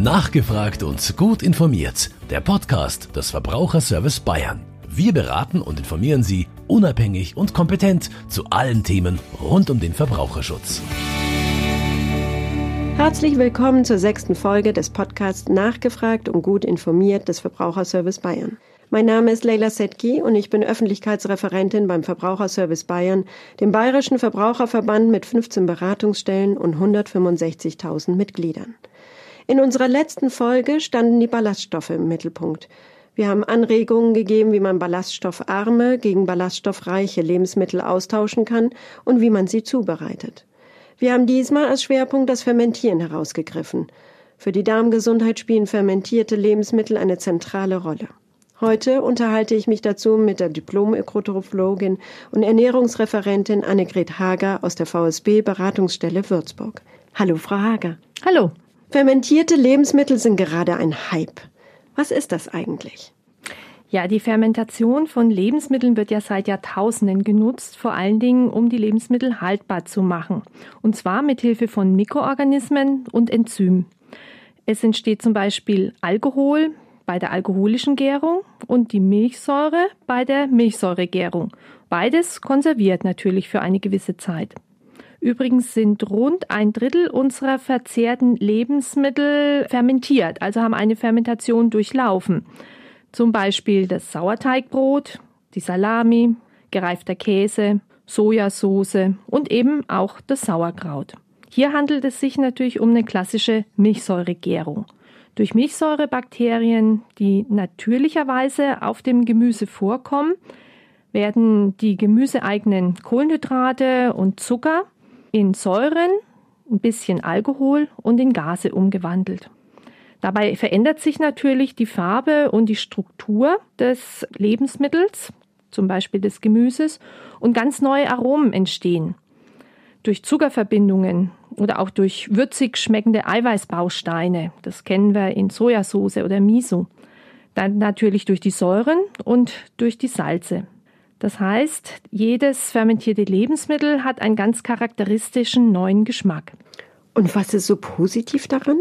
Nachgefragt und gut informiert. Der Podcast des Verbraucherservice Bayern. Wir beraten und informieren Sie unabhängig und kompetent zu allen Themen rund um den Verbraucherschutz. Herzlich willkommen zur sechsten Folge des Podcasts Nachgefragt und gut informiert des Verbraucherservice Bayern. Mein Name ist Leila Setki und ich bin Öffentlichkeitsreferentin beim Verbraucherservice Bayern, dem bayerischen Verbraucherverband mit 15 Beratungsstellen und 165.000 Mitgliedern. In unserer letzten Folge standen die Ballaststoffe im Mittelpunkt. Wir haben Anregungen gegeben, wie man ballaststoffarme gegen ballaststoffreiche Lebensmittel austauschen kann und wie man sie zubereitet. Wir haben diesmal als Schwerpunkt das Fermentieren herausgegriffen. Für die Darmgesundheit spielen fermentierte Lebensmittel eine zentrale Rolle. Heute unterhalte ich mich dazu mit der Diplom-Ökotrophologin und Ernährungsreferentin Annegret Hager aus der VSB Beratungsstelle Würzburg. Hallo, Frau Hager. Hallo. Fermentierte Lebensmittel sind gerade ein Hype. Was ist das eigentlich? Ja, die Fermentation von Lebensmitteln wird ja seit Jahrtausenden genutzt, vor allen Dingen, um die Lebensmittel haltbar zu machen. Und zwar mit Hilfe von Mikroorganismen und Enzymen. Es entsteht zum Beispiel Alkohol bei der alkoholischen Gärung und die Milchsäure bei der Milchsäuregärung. Beides konserviert natürlich für eine gewisse Zeit. Übrigens sind rund ein Drittel unserer verzehrten Lebensmittel fermentiert, also haben eine Fermentation durchlaufen. Zum Beispiel das Sauerteigbrot, die Salami, gereifter Käse, Sojasauce und eben auch das Sauerkraut. Hier handelt es sich natürlich um eine klassische Milchsäuregärung. Durch Milchsäurebakterien, die natürlicherweise auf dem Gemüse vorkommen, werden die gemüseeigenen Kohlenhydrate und Zucker in Säuren, ein bisschen Alkohol und in Gase umgewandelt. Dabei verändert sich natürlich die Farbe und die Struktur des Lebensmittels, zum Beispiel des Gemüses, und ganz neue Aromen entstehen. Durch Zuckerverbindungen oder auch durch würzig schmeckende Eiweißbausteine, das kennen wir in Sojasauce oder Miso. Dann natürlich durch die Säuren und durch die Salze. Das heißt, jedes fermentierte Lebensmittel hat einen ganz charakteristischen neuen Geschmack. Und was ist so positiv daran?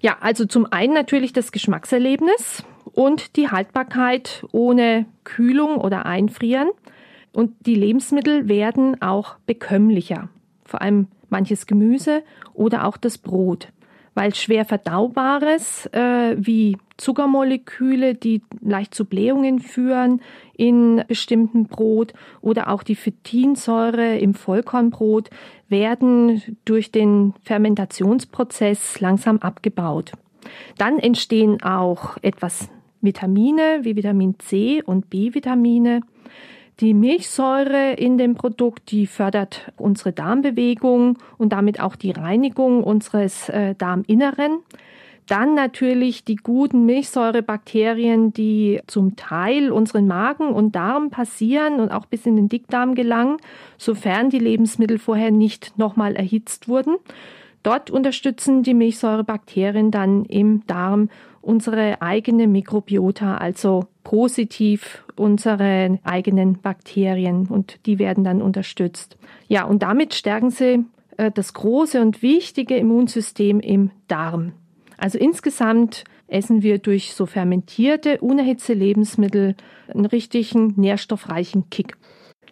Ja, also zum einen natürlich das Geschmackserlebnis und die Haltbarkeit ohne Kühlung oder Einfrieren. Und die Lebensmittel werden auch bekömmlicher, vor allem manches Gemüse oder auch das Brot weil schwer verdaubares äh, wie Zuckermoleküle, die leicht zu Blähungen führen in bestimmten Brot oder auch die Phytinsäure im Vollkornbrot werden durch den Fermentationsprozess langsam abgebaut. Dann entstehen auch etwas Vitamine wie Vitamin C und B-Vitamine die Milchsäure in dem Produkt, die fördert unsere Darmbewegung und damit auch die Reinigung unseres äh, Darminneren. Dann natürlich die guten Milchsäurebakterien, die zum Teil unseren Magen und Darm passieren und auch bis in den Dickdarm gelangen, sofern die Lebensmittel vorher nicht nochmal erhitzt wurden. Dort unterstützen die Milchsäurebakterien dann im Darm unsere eigene Mikrobiota, also positiv unsere eigenen Bakterien und die werden dann unterstützt. Ja, und damit stärken sie äh, das große und wichtige Immunsystem im Darm. Also insgesamt essen wir durch so fermentierte, unerhitzte Lebensmittel einen richtigen nährstoffreichen Kick.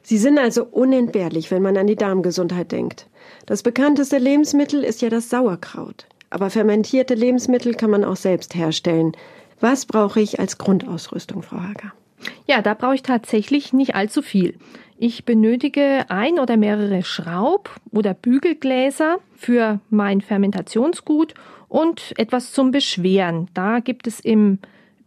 Sie sind also unentbehrlich, wenn man an die Darmgesundheit denkt. Das bekannteste Lebensmittel ist ja das Sauerkraut. Aber fermentierte Lebensmittel kann man auch selbst herstellen. Was brauche ich als Grundausrüstung, Frau Hager? Ja, da brauche ich tatsächlich nicht allzu viel. Ich benötige ein oder mehrere Schraub- oder Bügelgläser für mein Fermentationsgut und etwas zum Beschweren. Da gibt es im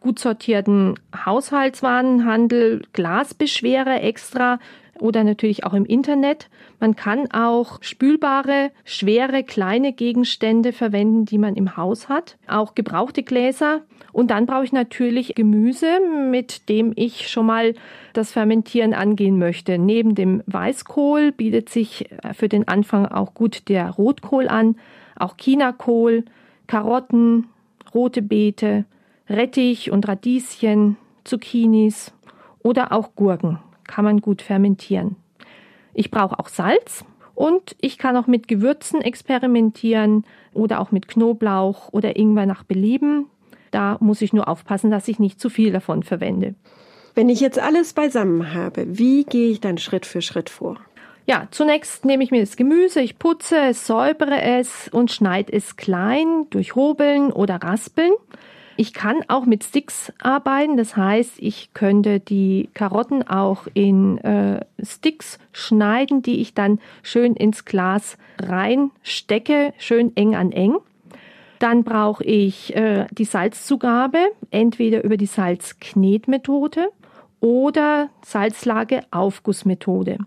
gut sortierten Haushaltswarenhandel Glasbeschwerer extra oder natürlich auch im Internet. Man kann auch spülbare, schwere, kleine Gegenstände verwenden, die man im Haus hat. Auch gebrauchte Gläser. Und dann brauche ich natürlich Gemüse, mit dem ich schon mal das Fermentieren angehen möchte. Neben dem Weißkohl bietet sich für den Anfang auch gut der Rotkohl an, auch Chinakohl, Karotten, rote Beete, Rettich und Radieschen, Zucchinis oder auch Gurken kann man gut fermentieren. Ich brauche auch Salz Und ich kann auch mit Gewürzen experimentieren oder auch mit Knoblauch oder Ingwer nach Belieben. Da muss ich nur aufpassen, dass ich nicht zu viel davon verwende. Wenn ich jetzt alles beisammen habe, wie gehe ich dann Schritt für Schritt vor? Ja, zunächst nehme ich mir das Gemüse, ich putze es, säubere es und schneide es klein durch Hobeln oder Raspeln. Ich kann auch mit Sticks arbeiten, das heißt, ich könnte die Karotten auch in äh, Sticks schneiden, die ich dann schön ins Glas reinstecke, schön eng an eng. Dann brauche ich äh, die Salzzugabe, entweder über die Salzknetmethode oder Salzlage-Aufgussmethode.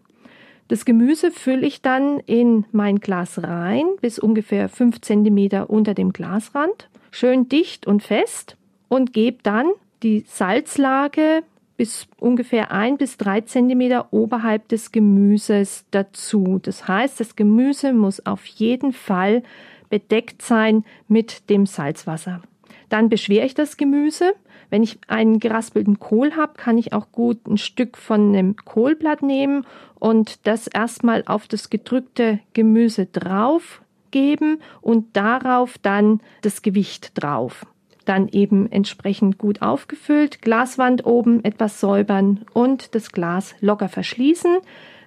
Das Gemüse fülle ich dann in mein Glas rein, bis ungefähr fünf Zentimeter unter dem Glasrand schön dicht und fest und gebe dann die Salzlage bis ungefähr ein bis drei Zentimeter oberhalb des Gemüses dazu. Das heißt, das Gemüse muss auf jeden Fall bedeckt sein mit dem Salzwasser. Dann beschwere ich das Gemüse. Wenn ich einen geraspelten Kohl habe, kann ich auch gut ein Stück von einem Kohlblatt nehmen und das erstmal auf das gedrückte Gemüse drauf geben und darauf dann das Gewicht drauf. Dann eben entsprechend gut aufgefüllt, Glaswand oben etwas säubern und das Glas locker verschließen,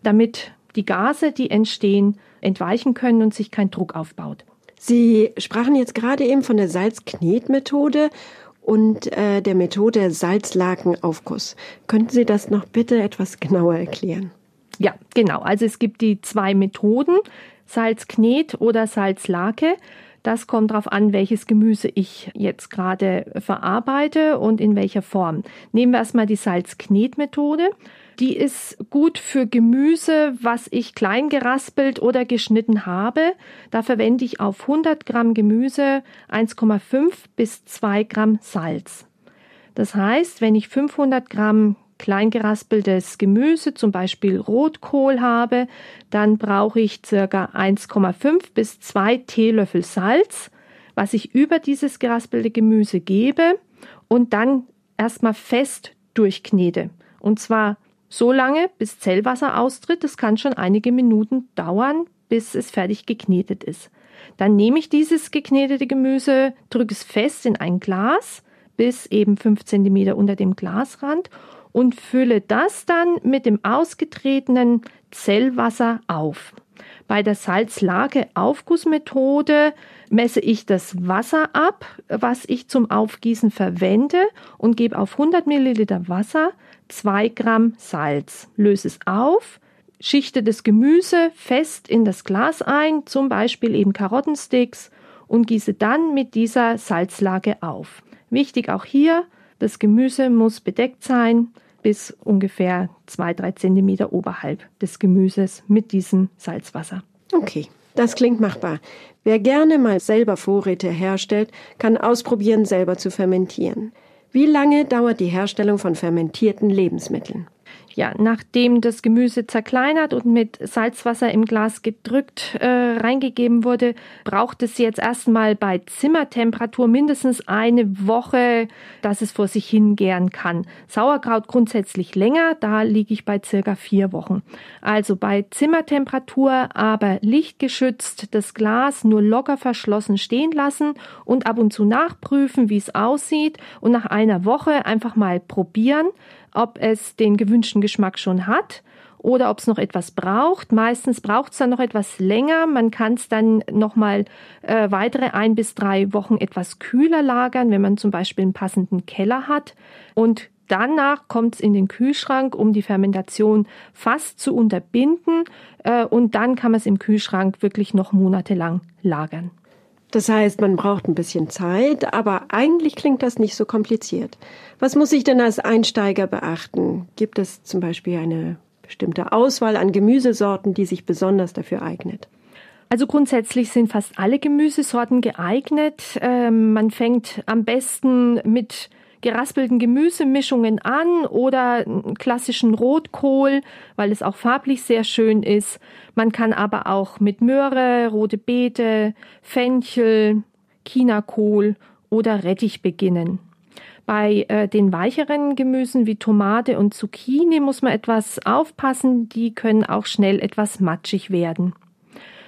damit die Gase, die entstehen, entweichen können und sich kein Druck aufbaut. Sie sprachen jetzt gerade eben von der Salzknetmethode und äh, der Methode Salzlakenaufguss. Könnten Sie das noch bitte etwas genauer erklären? Ja, genau. Also es gibt die zwei Methoden. Salzknet oder Salzlake. Das kommt darauf an, welches Gemüse ich jetzt gerade verarbeite und in welcher Form. Nehmen wir erstmal die Salzknetmethode. Die ist gut für Gemüse, was ich klein geraspelt oder geschnitten habe. Da verwende ich auf 100 Gramm Gemüse 1,5 bis 2 Gramm Salz. Das heißt, wenn ich 500 Gramm kleingeraspeltes Gemüse, zum Beispiel Rotkohl habe, dann brauche ich circa 1,5 bis 2 Teelöffel Salz, was ich über dieses geraspelte Gemüse gebe und dann erstmal fest durchknete. Und zwar so lange, bis Zellwasser austritt. Das kann schon einige Minuten dauern, bis es fertig geknetet ist. Dann nehme ich dieses geknetete Gemüse, drücke es fest in ein Glas bis eben 5 cm unter dem Glasrand und fülle das dann mit dem ausgetretenen Zellwasser auf. Bei der Salzlage-Aufgussmethode messe ich das Wasser ab, was ich zum Aufgießen verwende und gebe auf 100 Milliliter Wasser 2 Gramm Salz. Löse es auf, schichte das Gemüse fest in das Glas ein, zum Beispiel eben Karottensticks und gieße dann mit dieser Salzlage auf. Wichtig auch hier, das Gemüse muss bedeckt sein bis ungefähr zwei, drei Zentimeter oberhalb des Gemüses mit diesem Salzwasser. Okay, das klingt machbar. Wer gerne mal selber Vorräte herstellt, kann ausprobieren, selber zu fermentieren. Wie lange dauert die Herstellung von fermentierten Lebensmitteln? Ja, nachdem das Gemüse zerkleinert und mit Salzwasser im Glas gedrückt äh, reingegeben wurde, braucht es jetzt erstmal bei Zimmertemperatur mindestens eine Woche, dass es vor sich hingären kann. Sauerkraut grundsätzlich länger, da liege ich bei circa vier Wochen. Also bei Zimmertemperatur, aber lichtgeschützt, das Glas nur locker verschlossen stehen lassen und ab und zu nachprüfen, wie es aussieht und nach einer Woche einfach mal probieren ob es den gewünschten Geschmack schon hat oder ob es noch etwas braucht. Meistens braucht es dann noch etwas länger. Man kann es dann nochmal äh, weitere ein bis drei Wochen etwas kühler lagern, wenn man zum Beispiel einen passenden Keller hat. Und danach kommt es in den Kühlschrank, um die Fermentation fast zu unterbinden. Äh, und dann kann man es im Kühlschrank wirklich noch monatelang lagern. Das heißt, man braucht ein bisschen Zeit, aber eigentlich klingt das nicht so kompliziert. Was muss ich denn als Einsteiger beachten? Gibt es zum Beispiel eine bestimmte Auswahl an Gemüsesorten, die sich besonders dafür eignet? Also grundsätzlich sind fast alle Gemüsesorten geeignet. Ähm, man fängt am besten mit geraspelten Gemüsemischungen an oder klassischen Rotkohl, weil es auch farblich sehr schön ist. Man kann aber auch mit Möhre, rote Beete, Fenchel, Chinakohl oder Rettich beginnen. Bei äh, den weicheren Gemüsen wie Tomate und Zucchini muss man etwas aufpassen, die können auch schnell etwas matschig werden.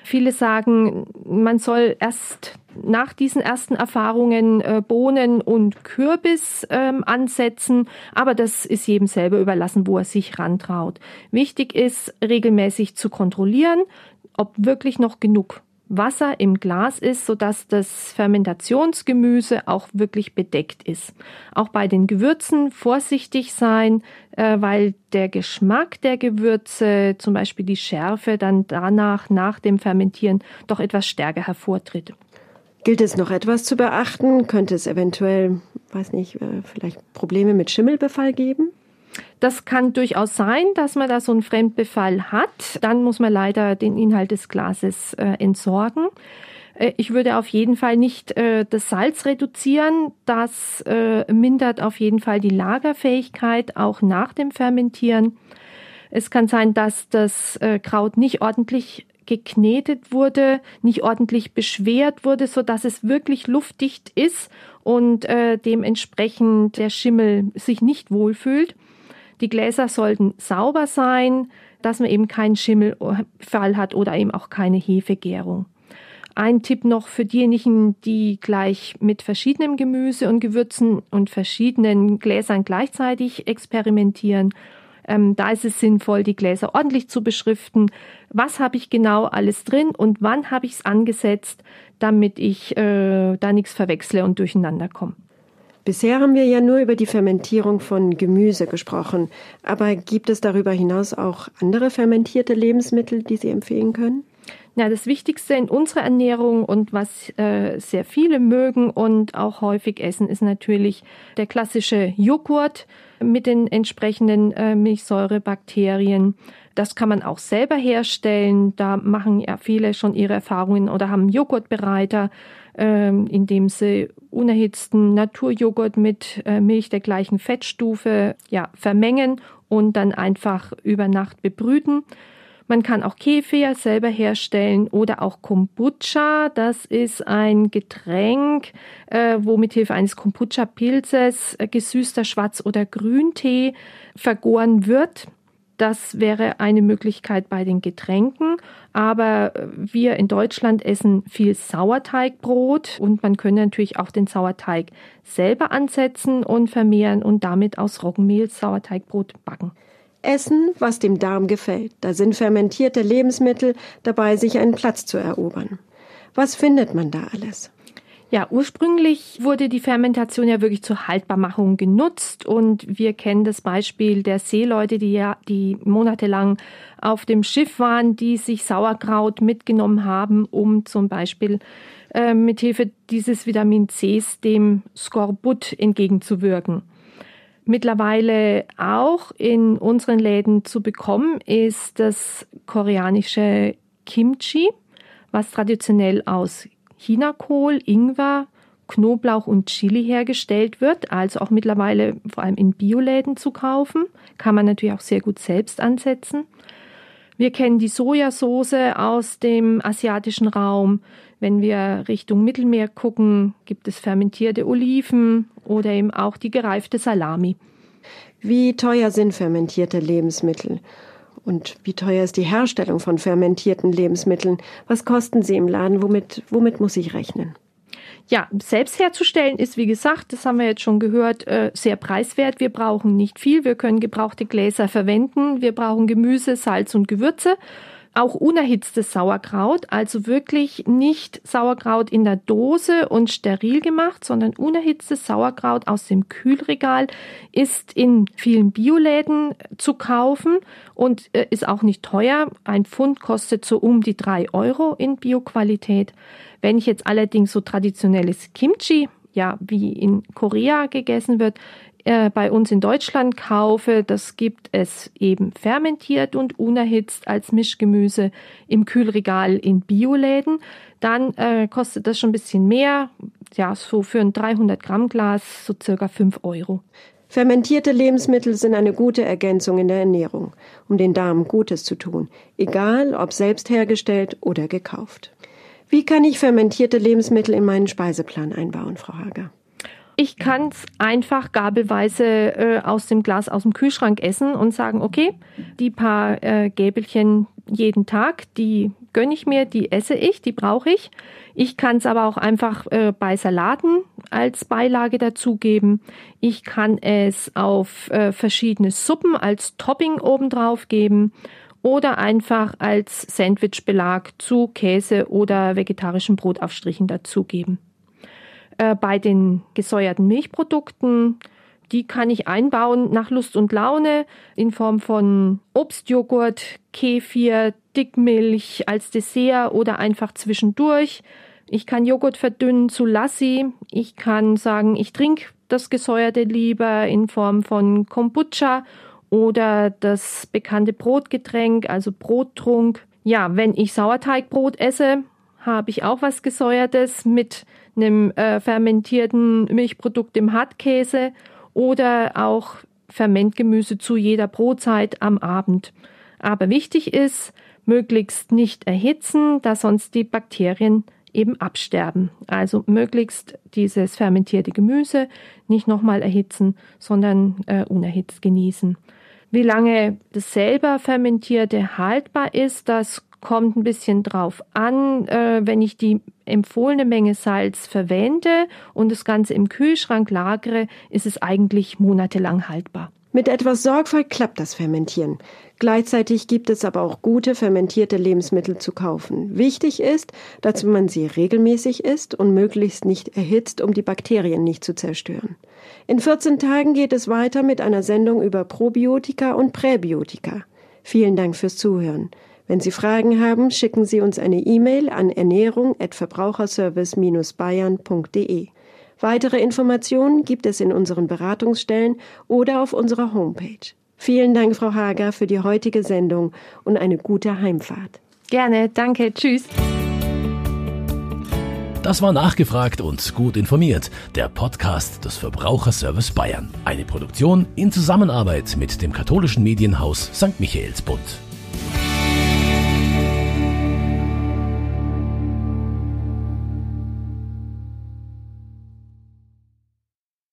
Viele sagen, man soll erst nach diesen ersten Erfahrungen äh, Bohnen und Kürbis ähm, ansetzen, aber das ist jedem selber überlassen, wo er sich rantraut. Wichtig ist, regelmäßig zu kontrollieren, ob wirklich noch genug Wasser im Glas ist, sodass das Fermentationsgemüse auch wirklich bedeckt ist. Auch bei den Gewürzen vorsichtig sein, äh, weil der Geschmack der Gewürze, zum Beispiel die Schärfe, dann danach nach dem Fermentieren doch etwas stärker hervortritt. Gilt es noch etwas zu beachten? Könnte es eventuell, weiß nicht, äh, vielleicht Probleme mit Schimmelbefall geben? Das kann durchaus sein, dass man da so einen Fremdbefall hat. Dann muss man leider den Inhalt des Glases äh, entsorgen. Äh, ich würde auf jeden Fall nicht äh, das Salz reduzieren. Das äh, mindert auf jeden Fall die Lagerfähigkeit auch nach dem Fermentieren. Es kann sein, dass das äh, Kraut nicht ordentlich geknetet wurde, nicht ordentlich beschwert wurde, so dass es wirklich luftdicht ist und äh, dementsprechend der Schimmel sich nicht wohlfühlt. Die Gläser sollten sauber sein, dass man eben keinen Schimmelfall hat oder eben auch keine Hefegärung. Ein Tipp noch für diejenigen, die gleich mit verschiedenem Gemüse und Gewürzen und verschiedenen Gläsern gleichzeitig experimentieren. Ähm, da ist es sinnvoll, die Gläser ordentlich zu beschriften. Was habe ich genau alles drin und wann habe ich es angesetzt, damit ich äh, da nichts verwechsle und durcheinander komme. Bisher haben wir ja nur über die Fermentierung von Gemüse gesprochen. Aber gibt es darüber hinaus auch andere fermentierte Lebensmittel, die Sie empfehlen können? Ja, das Wichtigste in unserer Ernährung und was äh, sehr viele mögen und auch häufig essen, ist natürlich der klassische Joghurt mit den entsprechenden äh, Milchsäurebakterien. Das kann man auch selber herstellen. Da machen ja viele schon ihre Erfahrungen oder haben Joghurtbereiter indem sie unerhitzten Naturjoghurt mit äh, Milch der gleichen Fettstufe ja, vermengen und dann einfach über Nacht bebrüten. Man kann auch Kefir selber herstellen oder auch Kombucha. Das ist ein Getränk, äh, wo mit Hilfe eines Kombucha-Pilzes äh, gesüßter Schwarz- oder Grüntee vergoren wird. Das wäre eine Möglichkeit bei den Getränken. Aber wir in Deutschland essen viel Sauerteigbrot und man könnte natürlich auch den Sauerteig selber ansetzen und vermehren und damit aus Roggenmehl Sauerteigbrot backen. Essen, was dem Darm gefällt. Da sind fermentierte Lebensmittel dabei, sich einen Platz zu erobern. Was findet man da alles? Ja, ursprünglich wurde die Fermentation ja wirklich zur Haltbarmachung genutzt und wir kennen das Beispiel der Seeleute, die ja, die monatelang auf dem Schiff waren, die sich Sauerkraut mitgenommen haben, um zum Beispiel äh, mit Hilfe dieses Vitamin Cs dem Skorbut entgegenzuwirken. Mittlerweile auch in unseren Läden zu bekommen ist das koreanische Kimchi, was traditionell aus Chinakohl, Ingwer, Knoblauch und Chili hergestellt wird, also auch mittlerweile vor allem in Bioläden zu kaufen. Kann man natürlich auch sehr gut selbst ansetzen. Wir kennen die Sojasauce aus dem asiatischen Raum. Wenn wir Richtung Mittelmeer gucken, gibt es fermentierte Oliven oder eben auch die gereifte Salami. Wie teuer sind fermentierte Lebensmittel? Und wie teuer ist die Herstellung von fermentierten Lebensmitteln? Was kosten sie im Laden? Womit, womit muss ich rechnen? Ja, selbst herzustellen ist, wie gesagt, das haben wir jetzt schon gehört, äh, sehr preiswert. Wir brauchen nicht viel. Wir können gebrauchte Gläser verwenden. Wir brauchen Gemüse, Salz und Gewürze auch unerhitztes Sauerkraut, also wirklich nicht Sauerkraut in der Dose und steril gemacht, sondern unerhitztes Sauerkraut aus dem Kühlregal ist in vielen Bioläden zu kaufen und äh, ist auch nicht teuer. Ein Pfund kostet so um die drei Euro in Bioqualität. Wenn ich jetzt allerdings so traditionelles Kimchi ja, wie in Korea gegessen wird, äh, bei uns in Deutschland kaufe, das gibt es eben fermentiert und unerhitzt als Mischgemüse im Kühlregal in Bioläden. Dann äh, kostet das schon ein bisschen mehr, ja, so für ein 300 Gramm Glas so circa 5 Euro. Fermentierte Lebensmittel sind eine gute Ergänzung in der Ernährung, um den Darm Gutes zu tun, egal ob selbst hergestellt oder gekauft. Wie kann ich fermentierte Lebensmittel in meinen Speiseplan einbauen, Frau Hager? Ich kann es einfach gabelweise äh, aus dem Glas aus dem Kühlschrank essen und sagen, okay, die paar äh, Gäbelchen, jeden Tag. Die gönne ich mir, die esse ich, die brauche ich. Ich kann es aber auch einfach äh, bei Salaten als Beilage dazugeben. Ich kann es auf äh, verschiedene Suppen als Topping obendrauf geben oder einfach als Sandwichbelag zu Käse oder vegetarischen Brotaufstrichen dazugeben. Äh, bei den gesäuerten Milchprodukten die kann ich einbauen nach Lust und Laune in Form von Obstjoghurt, Kefir, Dickmilch als Dessert oder einfach zwischendurch. Ich kann Joghurt verdünnen zu Lassi. Ich kann sagen, ich trinke das Gesäuerte lieber in Form von Kombucha oder das bekannte Brotgetränk, also Brottrunk. Ja, wenn ich Sauerteigbrot esse, habe ich auch was Gesäuertes mit einem äh, fermentierten Milchprodukt im Hartkäse oder auch Fermentgemüse zu jeder Brotzeit am Abend. Aber wichtig ist, möglichst nicht erhitzen, da sonst die Bakterien eben absterben. Also möglichst dieses fermentierte Gemüse nicht nochmal erhitzen, sondern äh, unerhitzt genießen. Wie lange das selber fermentierte haltbar ist, das kommt ein bisschen drauf an, äh, wenn ich die empfohlene Menge Salz verwende und das Ganze im Kühlschrank lagere, ist es eigentlich monatelang haltbar. Mit etwas Sorgfalt klappt das Fermentieren. Gleichzeitig gibt es aber auch gute fermentierte Lebensmittel zu kaufen. Wichtig ist, dass man sie regelmäßig isst und möglichst nicht erhitzt, um die Bakterien nicht zu zerstören. In 14 Tagen geht es weiter mit einer Sendung über Probiotika und Präbiotika. Vielen Dank fürs Zuhören. Wenn Sie Fragen haben, schicken Sie uns eine E-Mail an ernährung@verbraucherservice-bayern.de. Weitere Informationen gibt es in unseren Beratungsstellen oder auf unserer Homepage. Vielen Dank, Frau Hager, für die heutige Sendung und eine gute Heimfahrt. Gerne, danke, tschüss. Das war nachgefragt und gut informiert. Der Podcast des Verbraucherservice Bayern. Eine Produktion in Zusammenarbeit mit dem katholischen Medienhaus St. Michaelsbund.